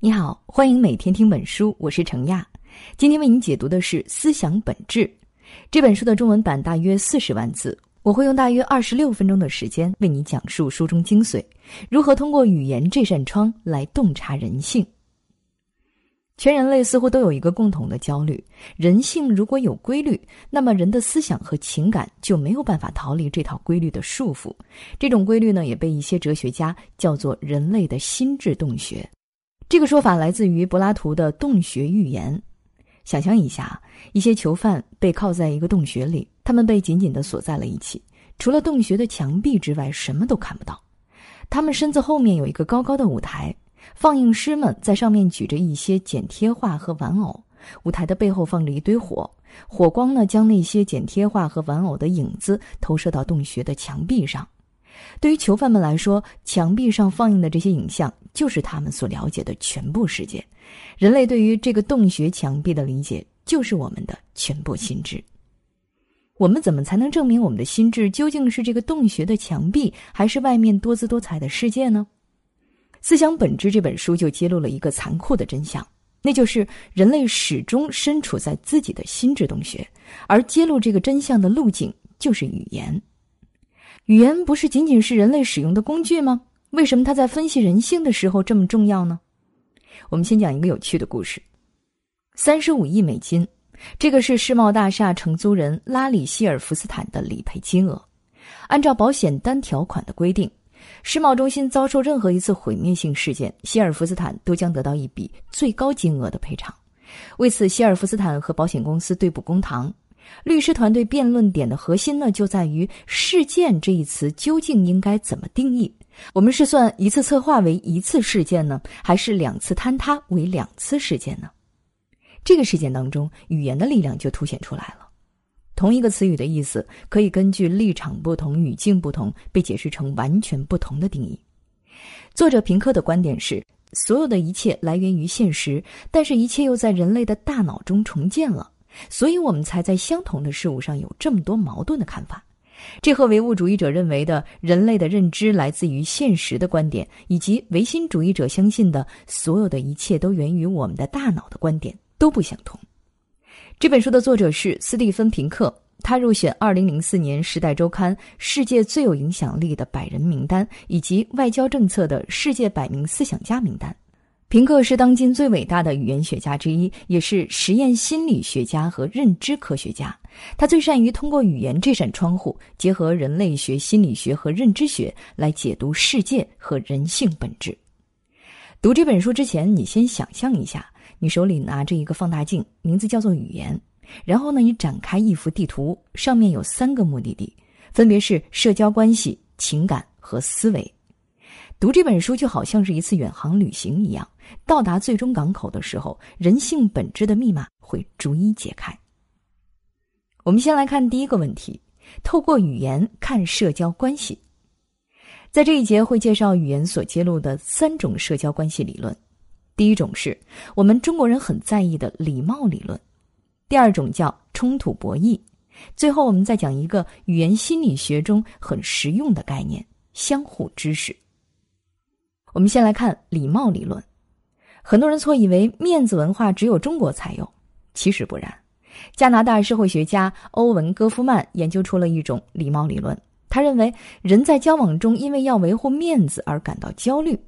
你好，欢迎每天听本书，我是程亚。今天为您解读的是《思想本质》这本书的中文版，大约四十万字。我会用大约二十六分钟的时间为你讲述书中精髓，如何通过语言这扇窗来洞察人性。全人类似乎都有一个共同的焦虑：人性如果有规律，那么人的思想和情感就没有办法逃离这套规律的束缚。这种规律呢，也被一些哲学家叫做人类的心智洞穴。这个说法来自于柏拉图的洞穴寓言。想象一下，一些囚犯被铐在一个洞穴里，他们被紧紧的锁在了一起，除了洞穴的墙壁之外，什么都看不到。他们身子后面有一个高高的舞台，放映师们在上面举着一些剪贴画和玩偶。舞台的背后放着一堆火，火光呢将那些剪贴画和玩偶的影子投射到洞穴的墙壁上。对于囚犯们来说，墙壁上放映的这些影像就是他们所了解的全部世界。人类对于这个洞穴墙壁的理解，就是我们的全部心智。我们怎么才能证明我们的心智究竟是这个洞穴的墙壁，还是外面多姿多彩的世界呢？《思想本质》这本书就揭露了一个残酷的真相，那就是人类始终身处在自己的心智洞穴，而揭露这个真相的路径就是语言。语言不是仅仅是人类使用的工具吗？为什么他在分析人性的时候这么重要呢？我们先讲一个有趣的故事：三十五亿美金，这个是世贸大厦承租人拉里希尔福斯坦的理赔金额。按照保险单条款的规定，世贸中心遭受任何一次毁灭性事件，希尔福斯坦都将得到一笔最高金额的赔偿。为此，希尔福斯坦和保险公司对簿公堂。律师团队辩论点的核心呢，就在于“事件”这一词究竟应该怎么定义？我们是算一次策划为一次事件呢，还是两次坍塌为两次事件呢？这个事件当中，语言的力量就凸显出来了。同一个词语的意思，可以根据立场不同、语境不同，被解释成完全不同的定义。作者平克的观点是：所有的一切来源于现实，但是一切又在人类的大脑中重建了。所以我们才在相同的事物上有这么多矛盾的看法，这和唯物主义者认为的人类的认知来自于现实的观点，以及唯心主义者相信的所有的一切都源于我们的大脑的观点都不相同。这本书的作者是斯蒂芬·平克，他入选2004年《时代周刊》世界最有影响力的百人名单，以及外交政策的世界百名思想家名单。平克是当今最伟大的语言学家之一，也是实验心理学家和认知科学家。他最善于通过语言这扇窗户，结合人类学、心理学和认知学来解读世界和人性本质。读这本书之前，你先想象一下，你手里拿着一个放大镜，名字叫做语言。然后呢，你展开一幅地图，上面有三个目的地，分别是社交关系、情感和思维。读这本书就好像是一次远航旅行一样。到达最终港口的时候，人性本质的密码会逐一解开。我们先来看第一个问题：透过语言看社交关系。在这一节会介绍语言所揭露的三种社交关系理论。第一种是我们中国人很在意的礼貌理论；第二种叫冲突博弈；最后我们再讲一个语言心理学中很实用的概念——相互知识。我们先来看礼貌理论。很多人错以为面子文化只有中国才有，其实不然。加拿大社会学家欧文·戈夫曼研究出了一种礼貌理论。他认为，人在交往中因为要维护面子而感到焦虑。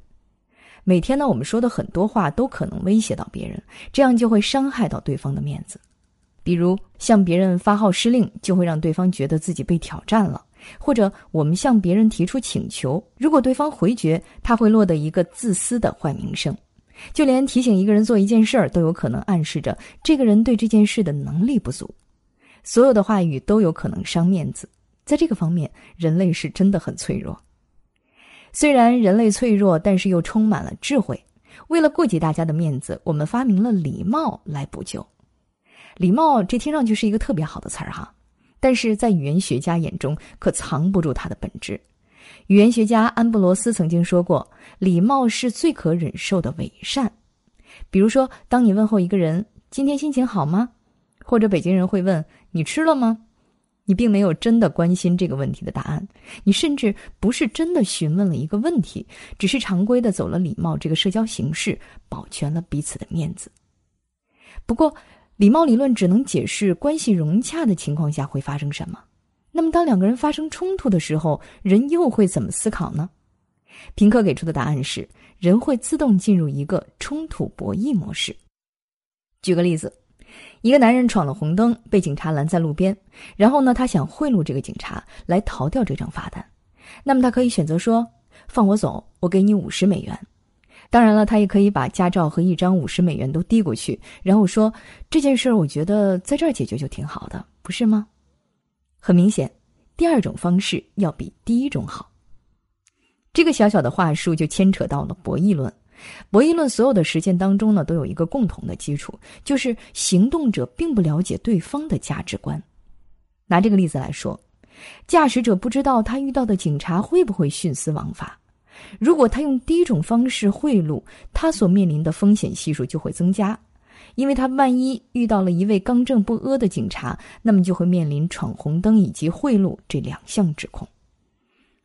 每天呢，我们说的很多话都可能威胁到别人，这样就会伤害到对方的面子。比如，向别人发号施令，就会让对方觉得自己被挑战了；或者，我们向别人提出请求，如果对方回绝，他会落得一个自私的坏名声。就连提醒一个人做一件事儿，都有可能暗示着这个人对这件事的能力不足。所有的话语都有可能伤面子，在这个方面，人类是真的很脆弱。虽然人类脆弱，但是又充满了智慧。为了顾及大家的面子，我们发明了礼貌来补救。礼貌，这听上去是一个特别好的词儿哈，但是在语言学家眼中，可藏不住它的本质。语言学家安布罗斯曾经说过：“礼貌是最可忍受的伪善。”比如说，当你问候一个人“今天心情好吗？”或者北京人会问“你吃了吗？”你并没有真的关心这个问题的答案，你甚至不是真的询问了一个问题，只是常规的走了礼貌这个社交形式，保全了彼此的面子。不过，礼貌理论只能解释关系融洽的情况下会发生什么。那么，当两个人发生冲突的时候，人又会怎么思考呢？平克给出的答案是：人会自动进入一个冲突博弈模式。举个例子。一个男人闯了红灯，被警察拦在路边。然后呢，他想贿赂这个警察来逃掉这张罚单。那么他可以选择说：“放我走，我给你五十美元。”当然了，他也可以把驾照和一张五十美元都递过去，然后说：“这件事儿，我觉得在这儿解决就挺好的，不是吗？”很明显，第二种方式要比第一种好。这个小小的话术就牵扯到了博弈论。博弈论所有的实践当中呢，都有一个共同的基础，就是行动者并不了解对方的价值观。拿这个例子来说，驾驶者不知道他遇到的警察会不会徇私枉法。如果他用第一种方式贿赂，他所面临的风险系数就会增加，因为他万一遇到了一位刚正不阿的警察，那么就会面临闯红灯以及贿赂这两项指控。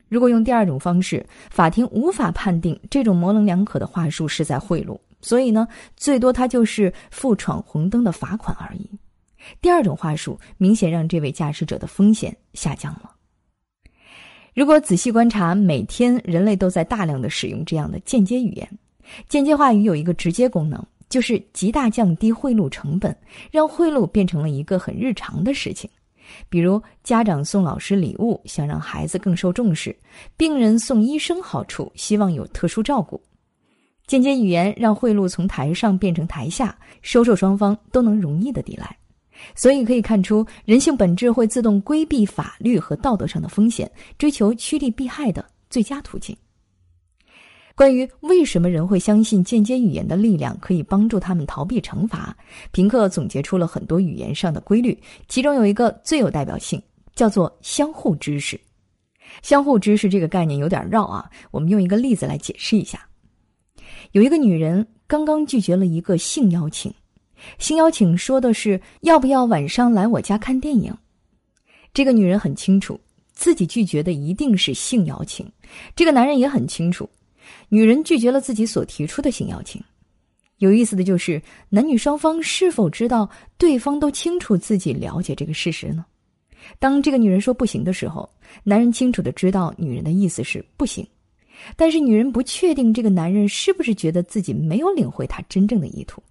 如果用第二种方式，法庭无法判定这种模棱两可的话术是在贿赂，所以呢，最多他就是付闯红灯的罚款而已。第二种话术明显让这位驾驶者的风险下降了。如果仔细观察，每天人类都在大量的使用这样的间接语言，间接话语有一个直接功能，就是极大降低贿赂成本，让贿赂变成了一个很日常的事情。比如，家长送老师礼物，想让孩子更受重视；病人送医生好处，希望有特殊照顾。间接语言让贿赂从台上变成台下，收受双方都能容易的抵赖。所以可以看出，人性本质会自动规避法律和道德上的风险，追求趋利避害的最佳途径。关于为什么人会相信间接语言的力量可以帮助他们逃避惩罚，平克总结出了很多语言上的规律，其中有一个最有代表性，叫做相互知识。相互知识这个概念有点绕啊，我们用一个例子来解释一下。有一个女人刚刚拒绝了一个性邀请，性邀请说的是要不要晚上来我家看电影。这个女人很清楚自己拒绝的一定是性邀请，这个男人也很清楚。女人拒绝了自己所提出的性邀请。有意思的就是，男女双方是否知道对方都清楚自己了解这个事实呢？当这个女人说不行的时候，男人清楚的知道女人的意思是不行，但是女人不确定这个男人是不是觉得自己没有领会他真正的意图。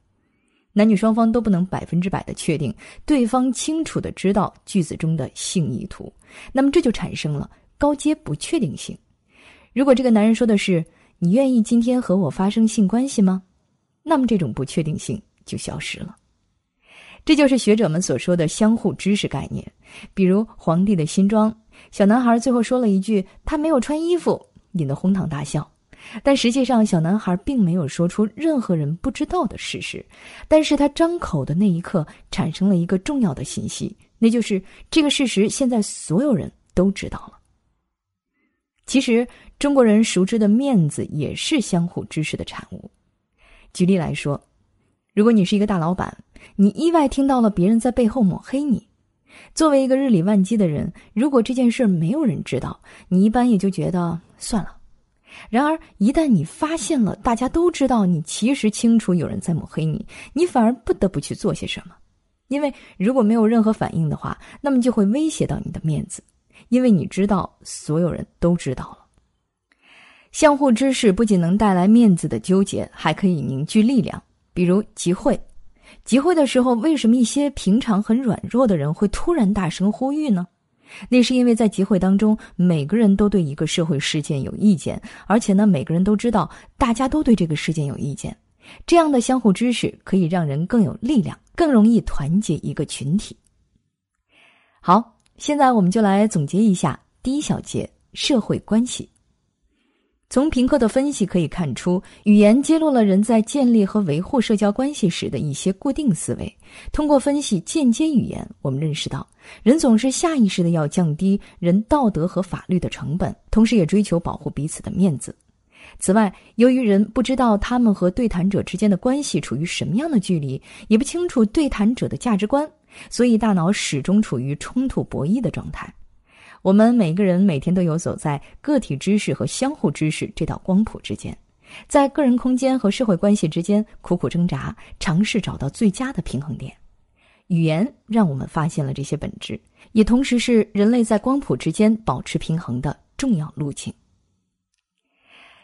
男女双方都不能百分之百的确定对方清楚的知道句子中的性意图，那么这就产生了高阶不确定性。如果这个男人说的是，你愿意今天和我发生性关系吗？那么这种不确定性就消失了。这就是学者们所说的相互知识概念。比如皇帝的新装，小男孩最后说了一句“他没有穿衣服”，引得哄堂大笑。但实际上，小男孩并没有说出任何人不知道的事实。但是他张口的那一刻，产生了一个重要的信息，那就是这个事实现在所有人都知道了。其实，中国人熟知的面子也是相互支持的产物。举例来说，如果你是一个大老板，你意外听到了别人在背后抹黑你，作为一个日理万机的人，如果这件事没有人知道，你一般也就觉得算了。然而，一旦你发现了大家都知道你其实清楚有人在抹黑你，你反而不得不去做些什么，因为如果没有任何反应的话，那么就会威胁到你的面子。因为你知道，所有人都知道了。相互支持不仅能带来面子的纠结，还可以凝聚力量。比如集会，集会的时候，为什么一些平常很软弱的人会突然大声呼吁呢？那是因为在集会当中，每个人都对一个社会事件有意见，而且呢，每个人都知道大家都对这个事件有意见。这样的相互支持可以让人更有力量，更容易团结一个群体。好。现在我们就来总结一下第一小节社会关系。从平克的分析可以看出，语言揭露了人在建立和维护社交关系时的一些固定思维。通过分析间接语言，我们认识到，人总是下意识的要降低人道德和法律的成本，同时也追求保护彼此的面子。此外，由于人不知道他们和对谈者之间的关系处于什么样的距离，也不清楚对谈者的价值观。所以大脑始终处于冲突博弈的状态。我们每个人每天都游走在个体知识和相互知识这道光谱之间，在个人空间和社会关系之间苦苦挣扎，尝试找到最佳的平衡点。语言让我们发现了这些本质，也同时是人类在光谱之间保持平衡的重要路径。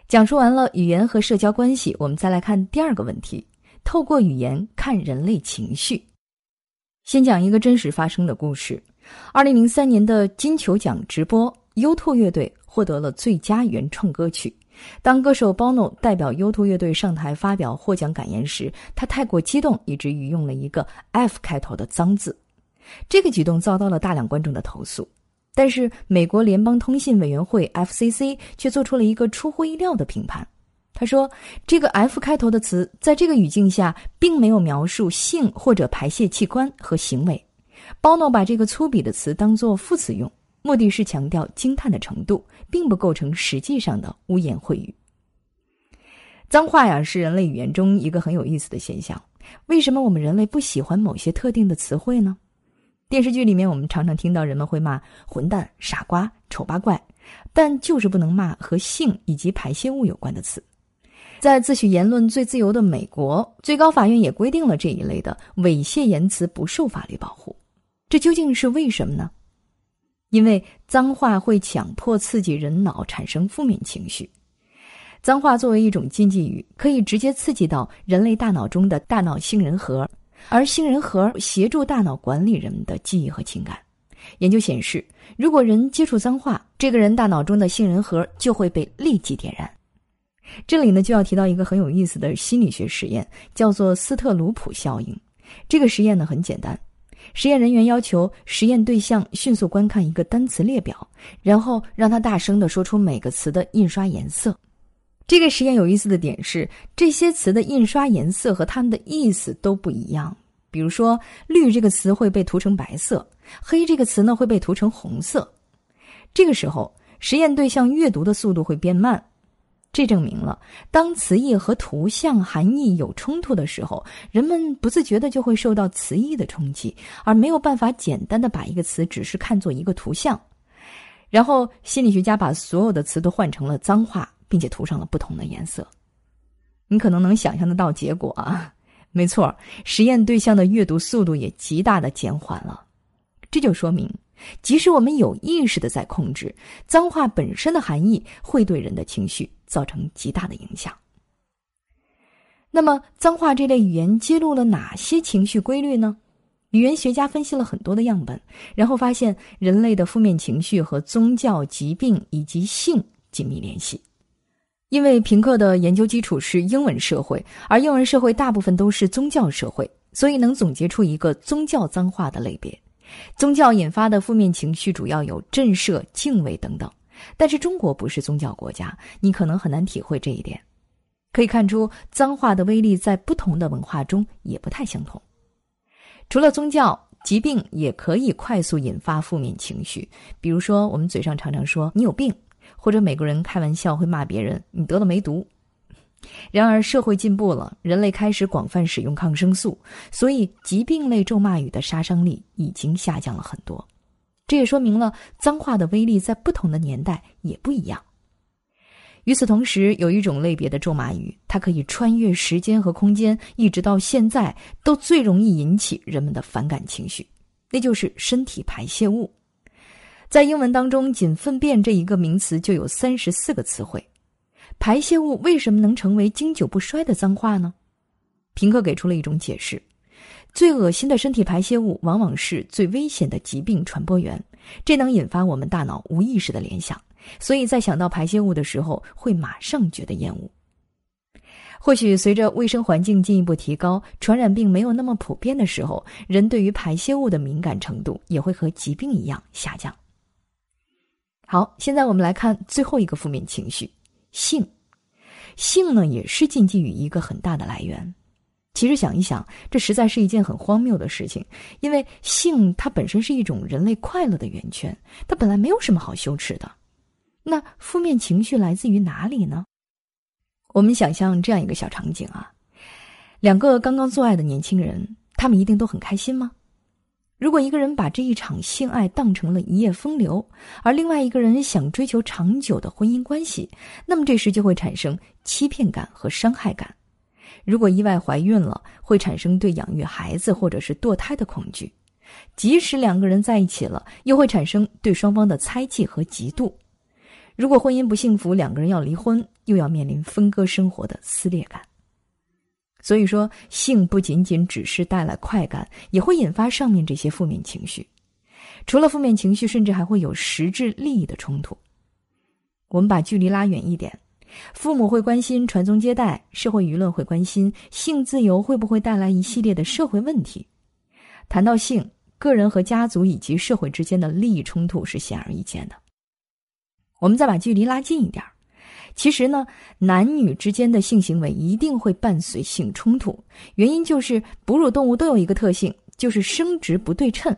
讲述完了语言和社交关系，我们再来看第二个问题：透过语言看人类情绪。先讲一个真实发生的故事。二零零三年的金球奖直播，U2 乐队获得了最佳原创歌曲。当歌手 Bono 代表 U2 乐队上台发表获奖感言时，他太过激动，以至于用了一个 F 开头的脏字。这个举动遭到了大量观众的投诉。但是，美国联邦通信委员会 FCC 却做出了一个出乎意料的评判。他说：“这个 F 开头的词在这个语境下，并没有描述性或者排泄器官和行为。”包诺把这个粗鄙的词当作副词用，目的是强调惊叹的程度，并不构成实际上的污言秽语。脏话呀，是人类语言中一个很有意思的现象。为什么我们人类不喜欢某些特定的词汇呢？电视剧里面，我们常常听到人们会骂“混蛋”“傻瓜”“丑八怪”，但就是不能骂和性以及排泄物有关的词。在自诩言论最自由的美国，最高法院也规定了这一类的猥亵言辞不受法律保护。这究竟是为什么呢？因为脏话会强迫刺激人脑产生负面情绪。脏话作为一种禁忌语，可以直接刺激到人类大脑中的大脑杏仁核，而杏仁核协助大脑管理人们的记忆和情感。研究显示，如果人接触脏话，这个人大脑中的杏仁核就会被立即点燃。这里呢，就要提到一个很有意思的心理学实验，叫做斯特鲁普效应。这个实验呢，很简单。实验人员要求实验对象迅速观看一个单词列表，然后让他大声的说出每个词的印刷颜色。这个实验有意思的点是，这些词的印刷颜色和它们的意思都不一样。比如说，“绿”这个词会被涂成白色，“黑”这个词呢会被涂成红色。这个时候，实验对象阅读的速度会变慢。这证明了，当词义和图像含义有冲突的时候，人们不自觉的就会受到词义的冲击，而没有办法简单的把一个词只是看作一个图像。然后，心理学家把所有的词都换成了脏话，并且涂上了不同的颜色。你可能能想象得到结果啊？没错，实验对象的阅读速度也极大的减缓了。这就说明。即使我们有意识的在控制脏话本身的含义，会对人的情绪造成极大的影响。那么，脏话这类语言揭露了哪些情绪规律呢？语言学家分析了很多的样本，然后发现人类的负面情绪和宗教、疾病以及性紧密联系。因为平克的研究基础是英文社会，而英文社会大部分都是宗教社会，所以能总结出一个宗教脏话的类别。宗教引发的负面情绪主要有震慑、敬畏等等，但是中国不是宗教国家，你可能很难体会这一点。可以看出，脏话的威力在不同的文化中也不太相同。除了宗教，疾病也可以快速引发负面情绪，比如说我们嘴上常常说“你有病”，或者美国人开玩笑会骂别人“你得了梅毒”。然而，社会进步了，人类开始广泛使用抗生素，所以疾病类咒骂语的杀伤力已经下降了很多。这也说明了脏话的威力在不同的年代也不一样。与此同时，有一种类别的咒骂语，它可以穿越时间和空间，一直到现在都最容易引起人们的反感情绪，那就是身体排泄物。在英文当中，仅粪便这一个名词就有三十四个词汇。排泄物为什么能成为经久不衰的脏话呢？平克给出了一种解释：最恶心的身体排泄物往往是最危险的疾病传播源，这能引发我们大脑无意识的联想，所以在想到排泄物的时候会马上觉得厌恶。或许随着卫生环境进一步提高，传染病没有那么普遍的时候，人对于排泄物的敏感程度也会和疾病一样下降。好，现在我们来看最后一个负面情绪。性，性呢也是禁忌语一个很大的来源。其实想一想，这实在是一件很荒谬的事情，因为性它本身是一种人类快乐的源泉，它本来没有什么好羞耻的。那负面情绪来自于哪里呢？我们想象这样一个小场景啊，两个刚刚做爱的年轻人，他们一定都很开心吗？如果一个人把这一场性爱当成了一夜风流，而另外一个人想追求长久的婚姻关系，那么这时就会产生欺骗感和伤害感。如果意外怀孕了，会产生对养育孩子或者是堕胎的恐惧；即使两个人在一起了，又会产生对双方的猜忌和嫉妒。如果婚姻不幸福，两个人要离婚，又要面临分割生活的撕裂感。所以说，性不仅仅只是带来快感，也会引发上面这些负面情绪。除了负面情绪，甚至还会有实质利益的冲突。我们把距离拉远一点，父母会关心传宗接代，社会舆论会关心性自由会不会带来一系列的社会问题。谈到性，个人和家族以及社会之间的利益冲突是显而易见的。我们再把距离拉近一点儿。其实呢，男女之间的性行为一定会伴随性冲突，原因就是哺乳动物都有一个特性，就是生殖不对称。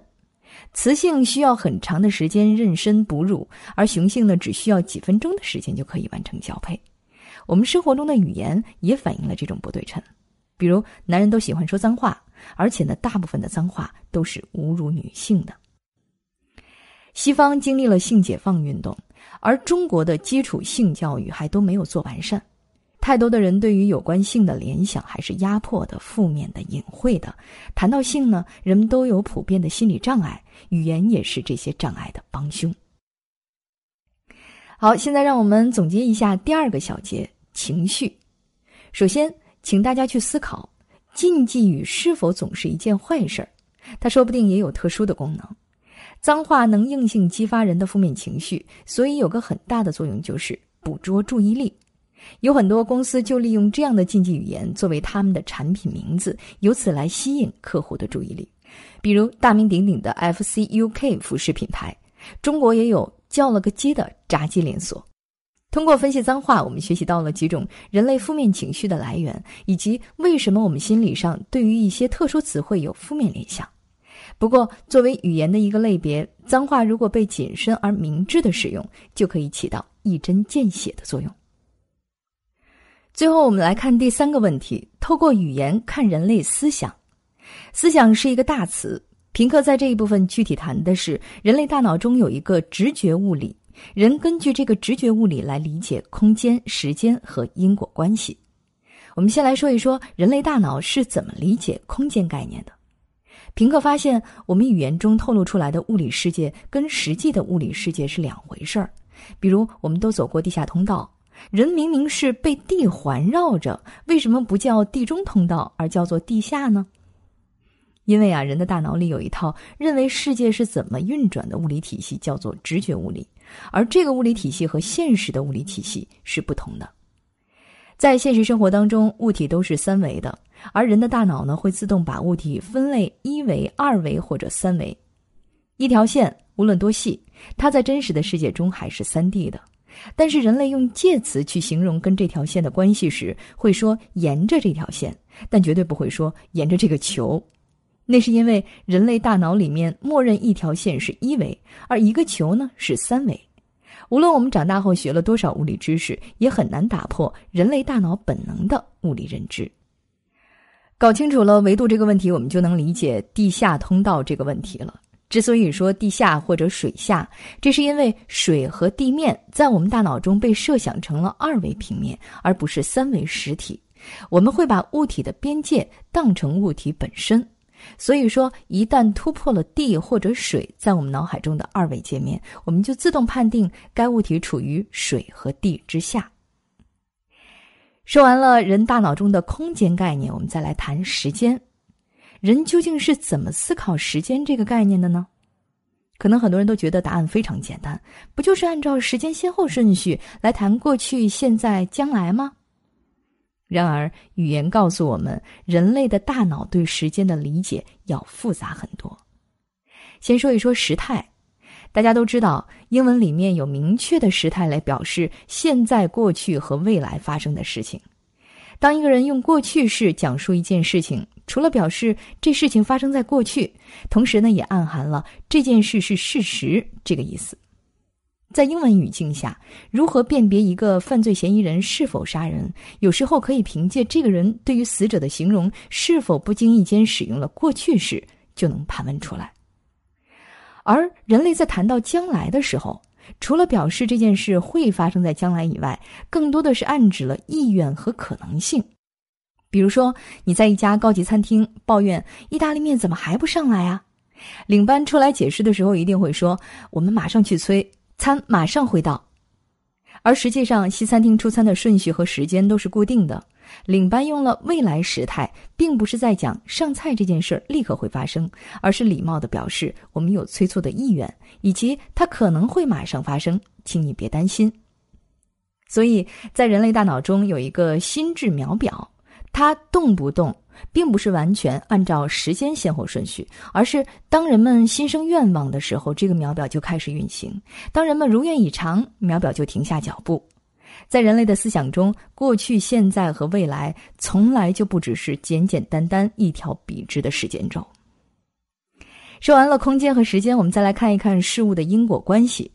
雌性需要很长的时间妊娠哺乳，而雄性呢只需要几分钟的时间就可以完成交配。我们生活中的语言也反映了这种不对称，比如男人都喜欢说脏话，而且呢大部分的脏话都是侮辱女性的。西方经历了性解放运动。而中国的基础性教育还都没有做完善，太多的人对于有关性的联想还是压迫的、负面的、隐晦的。谈到性呢，人们都有普遍的心理障碍，语言也是这些障碍的帮凶。好，现在让我们总结一下第二个小节：情绪。首先，请大家去思考，禁忌语是否总是一件坏事儿？它说不定也有特殊的功能。脏话能硬性激发人的负面情绪，所以有个很大的作用就是捕捉注意力。有很多公司就利用这样的禁忌语言作为他们的产品名字，由此来吸引客户的注意力。比如大名鼎鼎的 FCUK 服饰品牌，中国也有叫了个鸡的炸鸡连锁。通过分析脏话，我们学习到了几种人类负面情绪的来源，以及为什么我们心理上对于一些特殊词汇有负面联想。不过，作为语言的一个类别，脏话如果被谨慎而明智的使用，就可以起到一针见血的作用。最后，我们来看第三个问题：透过语言看人类思想。思想是一个大词，平克在这一部分具体谈的是人类大脑中有一个直觉物理，人根据这个直觉物理来理解空间、时间和因果关系。我们先来说一说人类大脑是怎么理解空间概念的。平克发现，我们语言中透露出来的物理世界跟实际的物理世界是两回事儿。比如，我们都走过地下通道，人明明是被地环绕着，为什么不叫地中通道，而叫做地下呢？因为啊，人的大脑里有一套认为世界是怎么运转的物理体系，叫做直觉物理，而这个物理体系和现实的物理体系是不同的。在现实生活当中，物体都是三维的。而人的大脑呢，会自动把物体分类一维、二维或者三维。一条线无论多细，它在真实的世界中还是三 D 的。但是人类用介词去形容跟这条线的关系时，会说沿着这条线，但绝对不会说沿着这个球。那是因为人类大脑里面默认一条线是一维，而一个球呢是三维。无论我们长大后学了多少物理知识，也很难打破人类大脑本能的物理认知。搞清楚了维度这个问题，我们就能理解地下通道这个问题了。之所以说地下或者水下，这是因为水和地面在我们大脑中被设想成了二维平面，而不是三维实体。我们会把物体的边界当成物体本身，所以说一旦突破了地或者水在我们脑海中的二维界面，我们就自动判定该物体处于水和地之下。说完了人大脑中的空间概念，我们再来谈时间。人究竟是怎么思考时间这个概念的呢？可能很多人都觉得答案非常简单，不就是按照时间先后顺序来谈过去、现在、将来吗？然而，语言告诉我们，人类的大脑对时间的理解要复杂很多。先说一说时态。大家都知道，英文里面有明确的时态来表示现在、过去和未来发生的事情。当一个人用过去式讲述一件事情，除了表示这事情发生在过去，同时呢，也暗含了这件事是事实这个意思。在英文语境下，如何辨别一个犯罪嫌疑人是否杀人，有时候可以凭借这个人对于死者的形容是否不经意间使用了过去式，就能盘问出来。而人类在谈到将来的时候，除了表示这件事会发生在将来以外，更多的是暗指了意愿和可能性。比如说，你在一家高级餐厅抱怨意大利面怎么还不上来啊？领班出来解释的时候，一定会说：“我们马上去催，餐马上会到。”而实际上，西餐厅出餐的顺序和时间都是固定的。领班用了未来时态，并不是在讲上菜这件事儿立刻会发生，而是礼貌的表示我们有催促的意愿，以及它可能会马上发生，请你别担心。所以在人类大脑中有一个心智秒表，它动不动。并不是完全按照时间先后顺序，而是当人们心生愿望的时候，这个秒表就开始运行；当人们如愿以偿，秒表就停下脚步。在人类的思想中，过去、现在和未来从来就不只是简简单单一条笔直的时间轴。说完了空间和时间，我们再来看一看事物的因果关系。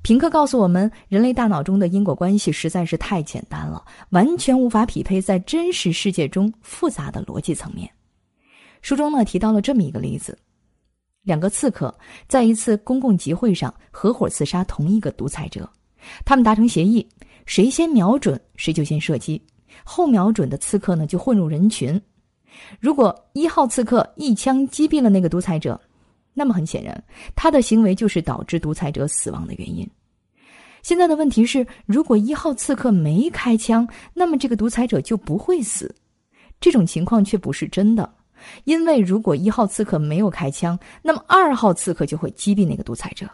平克告诉我们，人类大脑中的因果关系实在是太简单了，完全无法匹配在真实世界中复杂的逻辑层面。书中呢提到了这么一个例子：两个刺客在一次公共集会上合伙刺杀同一个独裁者，他们达成协议，谁先瞄准谁就先射击，后瞄准的刺客呢就混入人群。如果一号刺客一枪击毙了那个独裁者。那么很显然，他的行为就是导致独裁者死亡的原因。现在的问题是，如果一号刺客没开枪，那么这个独裁者就不会死。这种情况却不是真的，因为如果一号刺客没有开枪，那么二号刺客就会击毙那个独裁者。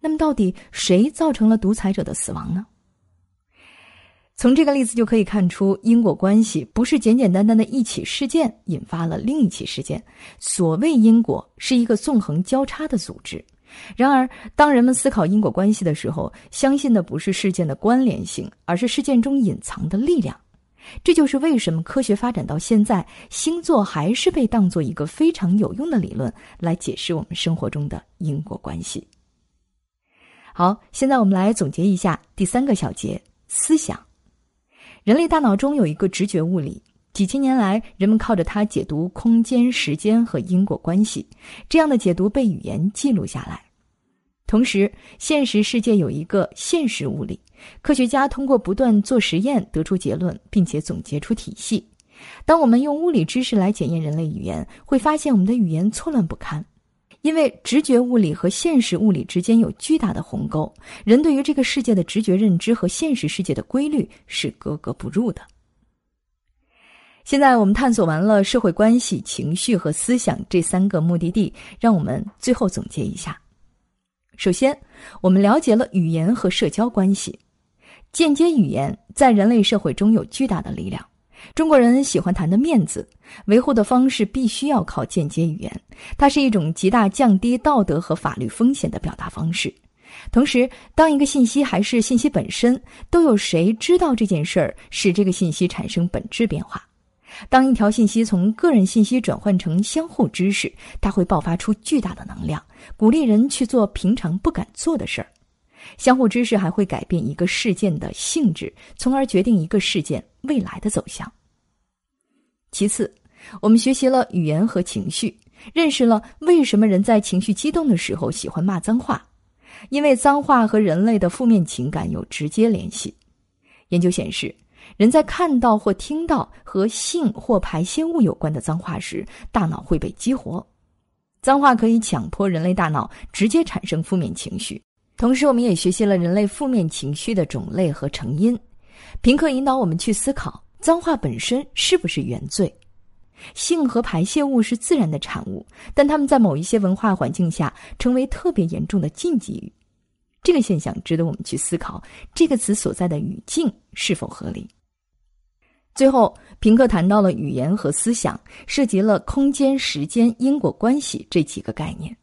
那么到底谁造成了独裁者的死亡呢？从这个例子就可以看出，因果关系不是简简单单的一起事件引发了另一起事件。所谓因果，是一个纵横交叉的组织。然而，当人们思考因果关系的时候，相信的不是事件的关联性，而是事件中隐藏的力量。这就是为什么科学发展到现在，星座还是被当做一个非常有用的理论来解释我们生活中的因果关系。好，现在我们来总结一下第三个小节：思想。人类大脑中有一个直觉物理，几千年来，人们靠着它解读空间、时间和因果关系。这样的解读被语言记录下来。同时，现实世界有一个现实物理，科学家通过不断做实验得出结论，并且总结出体系。当我们用物理知识来检验人类语言，会发现我们的语言错乱不堪。因为直觉物理和现实物理之间有巨大的鸿沟，人对于这个世界的直觉认知和现实世界的规律是格格不入的。现在我们探索完了社会关系、情绪和思想这三个目的地，让我们最后总结一下。首先，我们了解了语言和社交关系，间接语言在人类社会中有巨大的力量。中国人喜欢谈的面子，维护的方式必须要靠间接语言，它是一种极大降低道德和法律风险的表达方式。同时，当一个信息还是信息本身，都有谁知道这件事儿，使这个信息产生本质变化。当一条信息从个人信息转换成相互知识，它会爆发出巨大的能量，鼓励人去做平常不敢做的事儿。相互知识还会改变一个事件的性质，从而决定一个事件未来的走向。其次，我们学习了语言和情绪，认识了为什么人在情绪激动的时候喜欢骂脏话，因为脏话和人类的负面情感有直接联系。研究显示，人在看到或听到和性或排泄物有关的脏话时，大脑会被激活。脏话可以强迫人类大脑直接产生负面情绪。同时，我们也学习了人类负面情绪的种类和成因。平克引导我们去思考：脏话本身是不是原罪？性和排泄物是自然的产物，但他们在某一些文化环境下成为特别严重的禁忌语。这个现象值得我们去思考：这个词所在的语境是否合理？最后，平克谈到了语言和思想，涉及了空间、时间、因果关系这几个概念。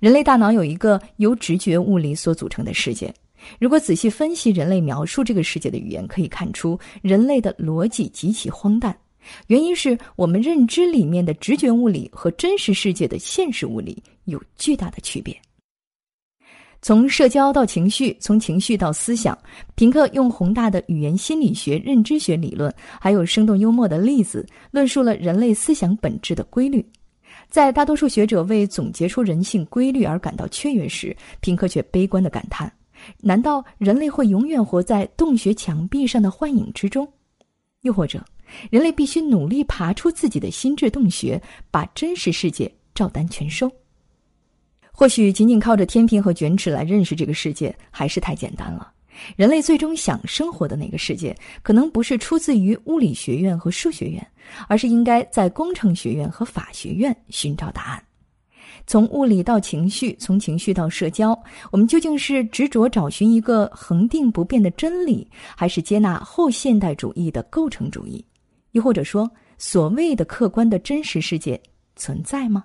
人类大脑有一个由直觉物理所组成的世界。如果仔细分析人类描述这个世界的语言，可以看出人类的逻辑极其荒诞。原因是我们认知里面的直觉物理和真实世界的现实物理有巨大的区别。从社交到情绪，从情绪到思想，平克用宏大的语言心理学、认知学理论，还有生动幽默的例子，论述了人类思想本质的规律。在大多数学者为总结出人性规律而感到雀跃时，平克却悲观的感叹：“难道人类会永远活在洞穴墙壁上的幻影之中？又或者，人类必须努力爬出自己的心智洞穴，把真实世界照单全收？或许仅仅靠着天平和卷尺来认识这个世界，还是太简单了。”人类最终想生活的那个世界，可能不是出自于物理学院和数学院，而是应该在工程学院和法学院寻找答案。从物理到情绪，从情绪到社交，我们究竟是执着找寻一个恒定不变的真理，还是接纳后现代主义的构成主义？又或者说，所谓的客观的真实世界存在吗？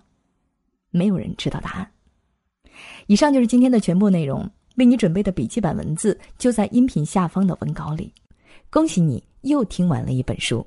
没有人知道答案。以上就是今天的全部内容。为你准备的笔记本文字就在音频下方的文稿里。恭喜你又听完了一本书。